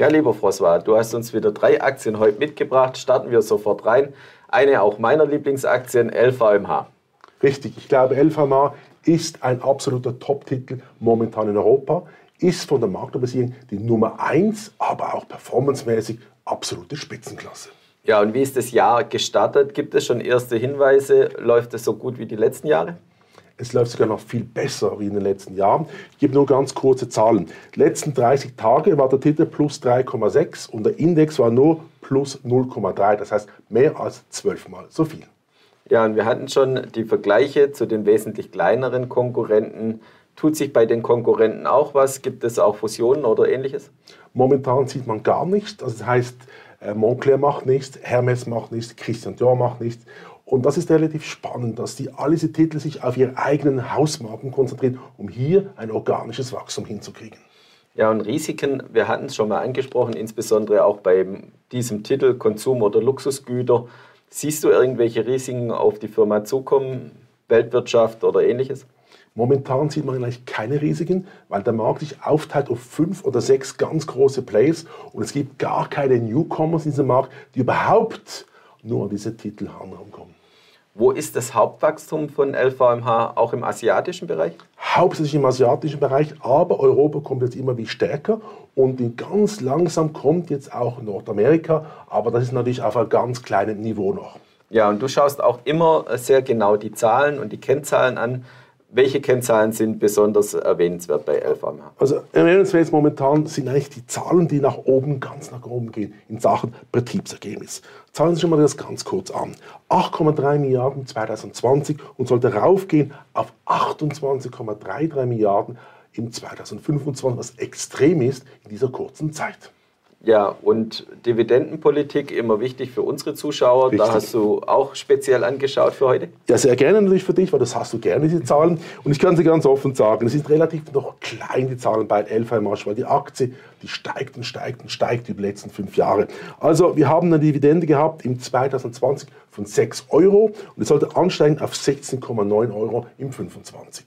Ja, lieber François, du hast uns wieder drei Aktien heute mitgebracht. Starten wir sofort rein. Eine auch meiner Lieblingsaktien, LVMH. Richtig, ich glaube, LVMH ist ein absoluter Top-Titel momentan in Europa, ist von der Marktkapitalisierung die Nummer 1, aber auch performancemäßig absolute Spitzenklasse. Ja, und wie ist das Jahr gestartet? Gibt es schon erste Hinweise? Läuft es so gut wie die letzten Jahre? Es läuft sogar noch viel besser wie in den letzten Jahren. Ich gebe nur ganz kurze Zahlen. Die letzten 30 Tage war der Titel plus 3,6 und der Index war nur plus 0,3. Das heißt mehr als zwölfmal so viel. Ja, und wir hatten schon die Vergleiche zu den wesentlich kleineren Konkurrenten. Tut sich bei den Konkurrenten auch was? Gibt es auch Fusionen oder ähnliches? Momentan sieht man gar nichts. Also das heißt, äh, Montclair macht nichts, Hermes macht nichts, Christian Dior macht nichts. Und das ist relativ spannend, dass die all diese Titel sich auf ihre eigenen Hausmarken konzentrieren, um hier ein organisches Wachstum hinzukriegen. Ja, und Risiken, wir hatten es schon mal angesprochen, insbesondere auch bei diesem Titel Konsum- oder Luxusgüter. Siehst du irgendwelche Risiken auf die Firma zukommen, Weltwirtschaft oder ähnliches? Momentan sieht man eigentlich keine Risiken, weil der Markt sich aufteilt auf fünf oder sechs ganz große Plays und es gibt gar keine Newcomers in diesem Markt, die überhaupt nur an diese Titel herankommen. Wo ist das Hauptwachstum von LVMH auch im asiatischen Bereich? Hauptsächlich im asiatischen Bereich, aber Europa kommt jetzt immer wie stärker und ganz langsam kommt jetzt auch Nordamerika, aber das ist natürlich auf einem ganz kleinen Niveau noch. Ja, und du schaust auch immer sehr genau die Zahlen und die Kennzahlen an. Welche Kennzahlen sind besonders erwähnenswert bei LVMH? Also erwähnenswert momentan sind eigentlich die Zahlen, die nach oben, ganz nach oben gehen in Sachen Betriebsergebnis. Zahlen Sie schon mal das ganz kurz an. 8,3 Milliarden 2020 und sollte raufgehen auf 28,33 Milliarden im 2025, was extrem ist in dieser kurzen Zeit. Ja, und Dividendenpolitik immer wichtig für unsere Zuschauer. Richtig. Da hast du auch speziell angeschaut für heute? Ja, sehr gerne natürlich für dich, weil das hast du gerne, diese Zahlen. Und ich kann sie ganz offen sagen, es sind relativ noch klein, die Zahlen bei LVMH, weil die Aktie, die steigt und steigt und steigt über die letzten fünf Jahre. Also wir haben eine Dividende gehabt im 2020 von 6 Euro und es sollte ansteigen auf 16,9 Euro im 25.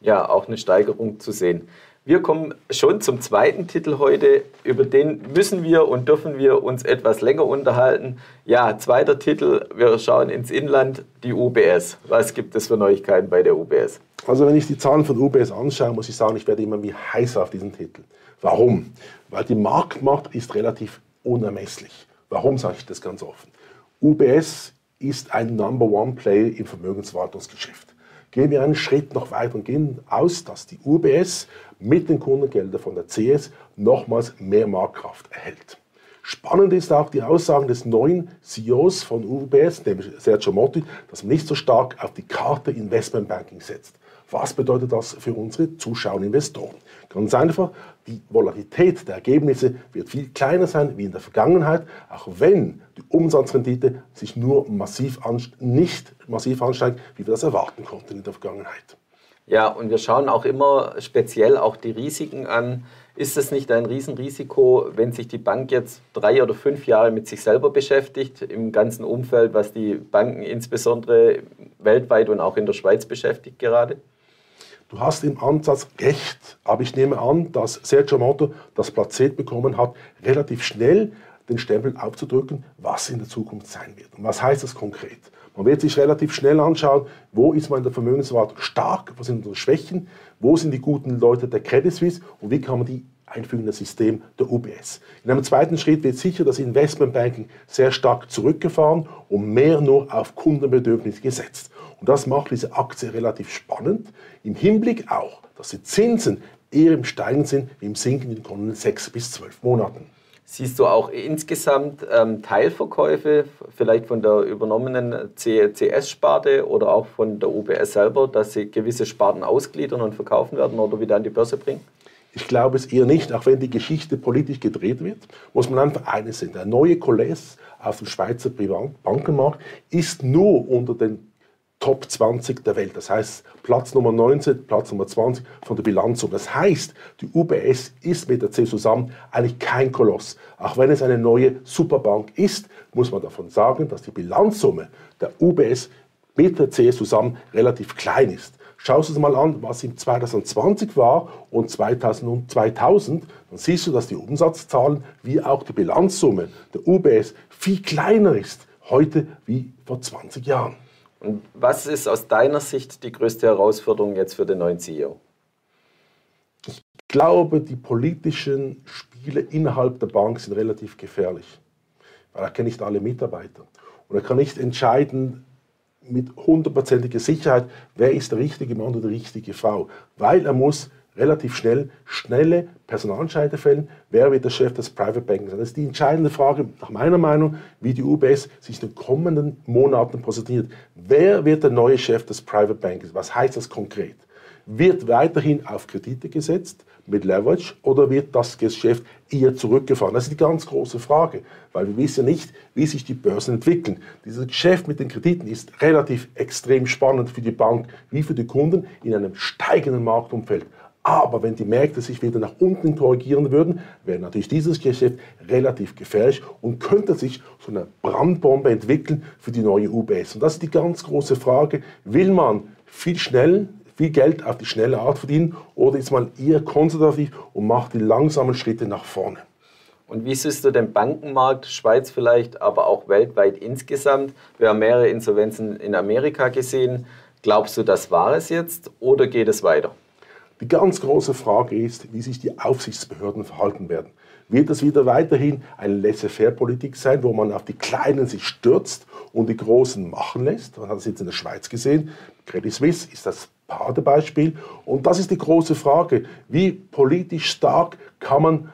Ja, auch eine Steigerung zu sehen. Wir kommen schon zum zweiten Titel heute. Über den müssen wir und dürfen wir uns etwas länger unterhalten. Ja, zweiter Titel. Wir schauen ins Inland, die UBS. Was gibt es für Neuigkeiten bei der UBS? Also wenn ich die Zahlen von UBS anschaue, muss ich sagen, ich werde immer wie heiß auf diesen Titel. Warum? Weil die Marktmacht ist relativ unermesslich. Warum sage ich das ganz offen? UBS ist ein Number One Player im Vermögenswartungsgeschäft. Gehen wir einen Schritt noch weiter und gehen aus, dass die UBS mit den Kundengeldern von der CS nochmals mehr Marktkraft erhält. Spannend ist auch die Aussagen des neuen CEOs von UBS, nämlich Sergio Motti, dass man nicht so stark auf die Karte Investmentbanking setzt. Was bedeutet das für unsere Zuschauer und Investoren? Ganz einfach, die Volatilität der Ergebnisse wird viel kleiner sein wie in der Vergangenheit, auch wenn die Umsatzrendite sich nur massiv nicht massiv ansteigt, wie wir das erwarten konnten in der Vergangenheit. Ja, und wir schauen auch immer speziell auch die Risiken an. Ist es nicht ein Riesenrisiko, wenn sich die Bank jetzt drei oder fünf Jahre mit sich selber beschäftigt, im ganzen Umfeld, was die Banken insbesondere weltweit und auch in der Schweiz beschäftigt gerade? Du hast im Ansatz recht, aber ich nehme an, dass Sergio Motto das Placet bekommen hat, relativ schnell den Stempel aufzudrücken, was in der Zukunft sein wird. Und was heißt das konkret? Man wird sich relativ schnell anschauen, wo ist man in der Vermögensverwaltung stark, wo sind unsere Schwächen, wo sind die guten Leute der Credit Suisse und wie kann man die einfügen System der UBS. In einem zweiten Schritt wird sicher das Investmentbanking sehr stark zurückgefahren und mehr nur auf Kundenbedürfnisse gesetzt. Und das macht diese Aktie relativ spannend, im Hinblick auch, dass die Zinsen eher im Steigen sind wie im Sinken in den kommenden sechs bis zwölf Monaten. Siehst du auch insgesamt ähm, Teilverkäufe, vielleicht von der übernommenen CS-Sparte oder auch von der UBS selber, dass sie gewisse Sparten ausgliedern und verkaufen werden oder wieder an die Börse bringen? Ich glaube es eher nicht, auch wenn die Geschichte politisch gedreht wird, muss man einfach eines sehen. Der neue Kollege auf dem Schweizer Privatbankenmarkt ist nur unter den Top 20 der Welt. Das heißt, Platz Nummer 19, Platz Nummer 20 von der Bilanzsumme. Das heißt, die UBS ist mit der C zusammen eigentlich kein Koloss. Auch wenn es eine neue Superbank ist, muss man davon sagen, dass die Bilanzsumme der UBS mit der CS zusammen relativ klein ist. Schaust du dir mal an, was im 2020 war und 2000, 2000, dann siehst du, dass die Umsatzzahlen wie auch die Bilanzsumme der UBS viel kleiner ist heute wie vor 20 Jahren. Und was ist aus deiner Sicht die größte Herausforderung jetzt für den neuen CEO? Ich glaube, die politischen Spiele innerhalb der Bank sind relativ gefährlich, weil er kennt nicht alle Mitarbeiter und er kann nicht entscheiden mit hundertprozentiger Sicherheit, wer ist der richtige Mann oder die richtige Frau, weil er muss relativ schnell schnelle Personalentscheide fällen, wer wird der Chef des Private Banking sein. Das ist die entscheidende Frage, nach meiner Meinung, wie die UBS sich in den kommenden Monaten positioniert. Wer wird der neue Chef des Private Bankings? Was heißt das konkret? Wird weiterhin auf Kredite gesetzt mit Leverage oder wird das Geschäft eher zurückgefahren? Das ist die ganz große Frage, weil wir wissen nicht, wie sich die Börsen entwickeln. Dieses Geschäft mit den Krediten ist relativ extrem spannend für die Bank wie für die Kunden in einem steigenden Marktumfeld. Aber wenn die Märkte sich wieder nach unten korrigieren würden, wäre natürlich dieses Geschäft relativ gefährlich und könnte sich so eine Brandbombe entwickeln für die neue UBS. Und das ist die ganz große Frage. Will man viel schnell, viel Geld auf die schnelle Art verdienen oder ist man eher konservativ und macht die langsamen Schritte nach vorne? Und wie siehst du den Bankenmarkt, Schweiz vielleicht, aber auch weltweit insgesamt? Wir haben mehrere Insolvenzen in Amerika gesehen. Glaubst du, das war es jetzt oder geht es weiter? Die ganz große Frage ist, wie sich die Aufsichtsbehörden verhalten werden. Wird es wieder weiterhin eine Laissez-faire-Politik sein, wo man auf die Kleinen sich stürzt und die Großen machen lässt? Man hat es jetzt in der Schweiz gesehen. Credit Suisse ist das Paradebeispiel. Und das ist die große Frage. Wie politisch stark kann man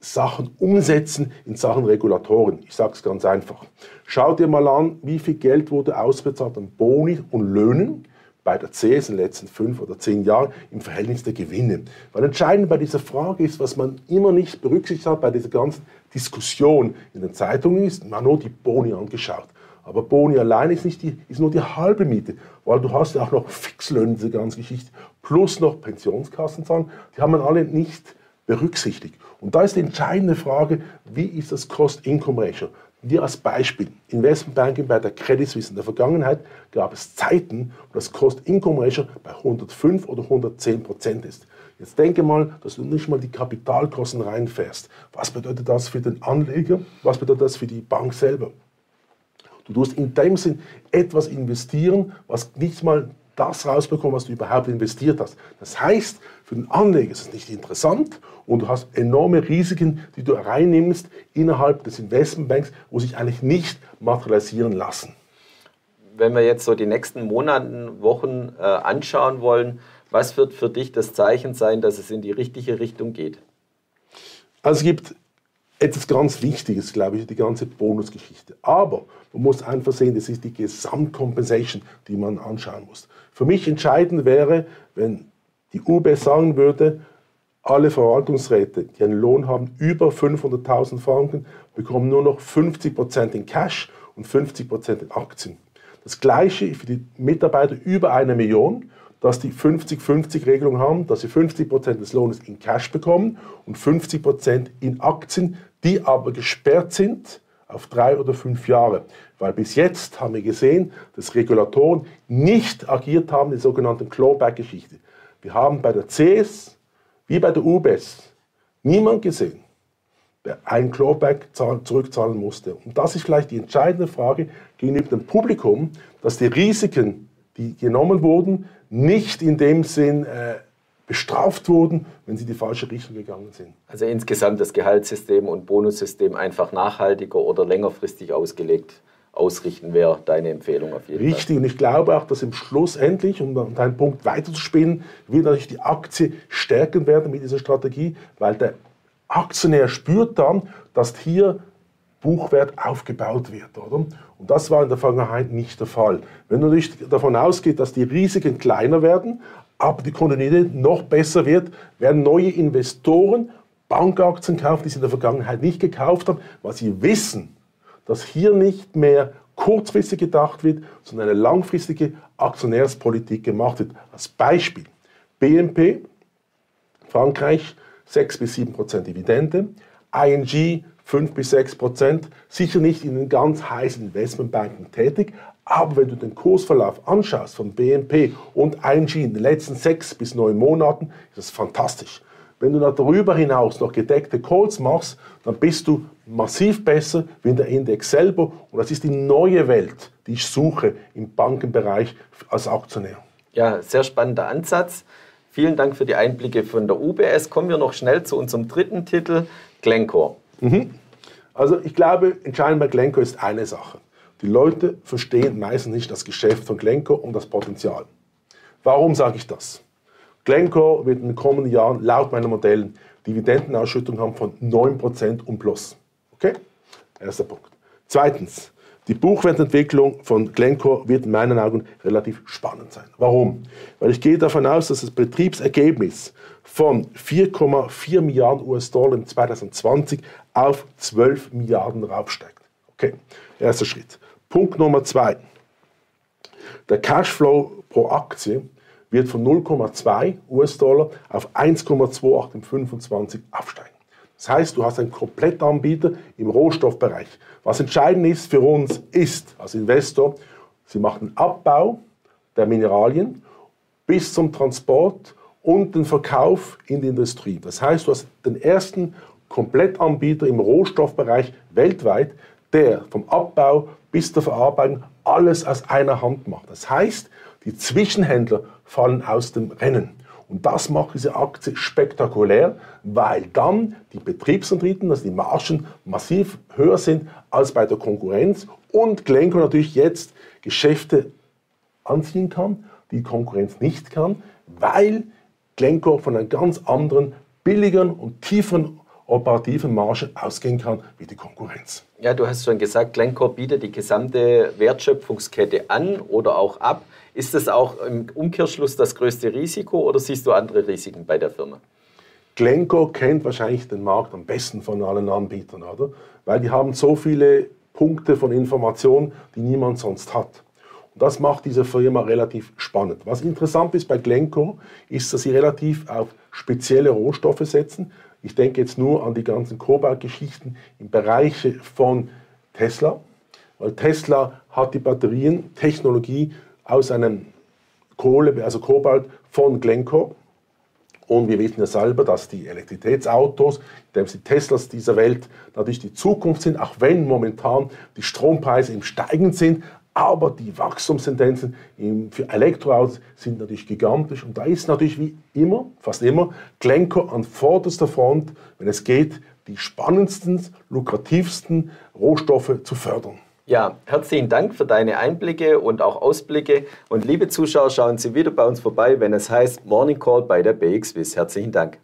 Sachen umsetzen in Sachen Regulatoren? Ich sage es ganz einfach. Schau dir mal an, wie viel Geld wurde ausbezahlt an Boni und Löhnen bei der CS in den letzten fünf oder zehn Jahren im Verhältnis der Gewinne. Weil entscheidend bei dieser Frage ist, was man immer nicht berücksichtigt hat bei dieser ganzen Diskussion in den Zeitungen ist, man nur die Boni angeschaut. Aber Boni allein ist, nicht die, ist nur die halbe Miete, weil du hast ja auch noch Fixlöhne, diese ganze Geschichte, plus noch Pensionskassenzahlen, die haben man alle nicht berücksichtigt. Und da ist die entscheidende Frage, wie ist das Cost-Income-Ratio? Hier als Beispiel, Investmentbanking bei der Credit Suisse in der Vergangenheit gab es Zeiten, wo das Cost-Income-Ratio bei 105 oder 110 Prozent ist. Jetzt denke mal, dass du nicht mal die Kapitalkosten reinfährst. Was bedeutet das für den Anleger? Was bedeutet das für die Bank selber? Du tust in dem Sinn etwas investieren, was nicht mal das rausbekommen, was du überhaupt investiert hast. Das heißt, für den Anleger ist es nicht interessant und du hast enorme Risiken, die du reinnimmst innerhalb des Investmentbanks, wo sich eigentlich nicht materialisieren lassen. Wenn wir jetzt so die nächsten Monate, Wochen äh, anschauen wollen, was wird für dich das Zeichen sein, dass es in die richtige Richtung geht? Also es gibt etwas ganz Wichtiges, glaube ich, die ganze Bonusgeschichte. Aber man muss einfach sehen, das ist die Gesamtcompensation, die man anschauen muss. Für mich entscheidend wäre, wenn die UB sagen würde, alle Verwaltungsräte, die einen Lohn haben über 500.000 Franken, bekommen nur noch 50% in Cash und 50% in Aktien. Das gleiche für die Mitarbeiter über eine Million, dass die 50-50-Regelung haben, dass sie 50% des Lohnes in Cash bekommen und 50% in Aktien, die aber gesperrt sind auf drei oder fünf Jahre. Weil bis jetzt haben wir gesehen, dass Regulatoren nicht agiert haben, die sogenannte Clawback-Geschichte. Wir haben bei der CS wie bei der UBS niemand gesehen, der ein Clawback zurückzahlen musste. Und das ist vielleicht die entscheidende Frage gegenüber dem Publikum, dass die Risiken, die genommen wurden, nicht in dem Sinn äh, bestraft wurden, wenn sie die falsche Richtung gegangen sind. Also insgesamt das Gehaltssystem und Bonussystem einfach nachhaltiger oder längerfristig ausgelegt ausrichten, wäre deine Empfehlung auf jeden Richtig. Fall. Richtig, und ich glaube auch, dass im Schluss endlich, um deinen Punkt weiterzuspinnen, wird natürlich die Aktie stärken werden mit dieser Strategie, weil der Aktionär spürt dann, dass hier Buchwert aufgebaut wird. Oder? Und das war in der Vergangenheit nicht der Fall. Wenn man natürlich davon ausgeht, dass die Risiken kleiner werden, aber die Kontinuität noch besser wird, werden neue Investoren Bankaktien kaufen, die sie in der Vergangenheit nicht gekauft haben, weil sie wissen, dass hier nicht mehr kurzfristig gedacht wird, sondern eine langfristige Aktionärspolitik gemacht wird. Als Beispiel BNP, Frankreich 6 bis 7 Prozent Dividende, ING 5 bis 6 Prozent, sicher nicht in den ganz heißen Investmentbanken tätig, Aber wenn du den Kursverlauf anschaust von BNP und ING in den letzten sechs bis neun Monaten, ist das fantastisch. Wenn du darüber hinaus noch gedeckte Calls machst, dann bist du massiv besser wie der Index selber. Und das ist die neue Welt, die ich suche im Bankenbereich als Aktionär. Ja, sehr spannender Ansatz. Vielen Dank für die Einblicke von der UBS. Kommen wir noch schnell zu unserem dritten Titel, Glencore. Mhm. Also ich glaube, entscheidend bei Glencore ist eine Sache. Die Leute verstehen meistens nicht das Geschäft von Glencore und das Potenzial. Warum sage ich das? Glencore wird in den kommenden Jahren laut meinen Modellen Dividendenausschüttung haben von 9% und plus. Okay? Erster Punkt. Zweitens, die Buchwertentwicklung von Glencore wird in meinen Augen relativ spannend sein. Warum? Weil ich gehe davon aus, dass das Betriebsergebnis von 4,4 Milliarden US-Dollar in 2020 auf 12 Milliarden raufsteigt. Okay, erster Schritt. Punkt Nummer zwei. Der Cashflow pro Aktie wird von 0,2 US-Dollar auf 1,28 im 25 aufsteigen. Das heißt, du hast einen Komplettanbieter im Rohstoffbereich. Was entscheidend ist für uns, ist als Investor, sie machen Abbau der Mineralien bis zum Transport und den Verkauf in die Industrie. Das heißt, du hast den ersten Komplettanbieter im Rohstoffbereich weltweit, der vom Abbau bis zur Verarbeitung alles aus einer Hand macht. Das heißt, die Zwischenhändler fallen aus dem Rennen. Und das macht diese Aktie spektakulär, weil dann die Betriebsrenditen, also die Margen, massiv höher sind als bei der Konkurrenz und Glencore natürlich jetzt Geschäfte anziehen kann, die Konkurrenz nicht kann, weil Glencore von einer ganz anderen, billigeren und tieferen operativen Marge ausgehen kann wie die Konkurrenz. Ja, du hast schon gesagt, Glencore bietet die gesamte Wertschöpfungskette an oder auch ab. Ist das auch im Umkehrschluss das größte Risiko oder siehst du andere Risiken bei der Firma? Glencore kennt wahrscheinlich den Markt am besten von allen Anbietern, oder? Weil die haben so viele Punkte von Information, die niemand sonst hat. Und das macht diese Firma relativ spannend. Was interessant ist bei Glencore, ist, dass sie relativ auf spezielle Rohstoffe setzen. Ich denke jetzt nur an die ganzen Kobaltgeschichten im Bereich von Tesla, weil Tesla hat die Batterientechnologie aus einem Kohle, also Kobalt von Glencore. Und wir wissen ja selber, dass die Elektrizitätsautos, die Teslas dieser Welt natürlich die Zukunft sind, auch wenn momentan die Strompreise im Steigen sind. Aber die Wachstumstendenzen für Elektroautos sind natürlich gigantisch. Und da ist natürlich wie immer, fast immer, Glencore an vorderster Front, wenn es geht, die spannendsten, lukrativsten Rohstoffe zu fördern. Ja, herzlichen Dank für deine Einblicke und auch Ausblicke. Und liebe Zuschauer, schauen Sie wieder bei uns vorbei, wenn es heißt Morning Call bei der BXWIS. Herzlichen Dank.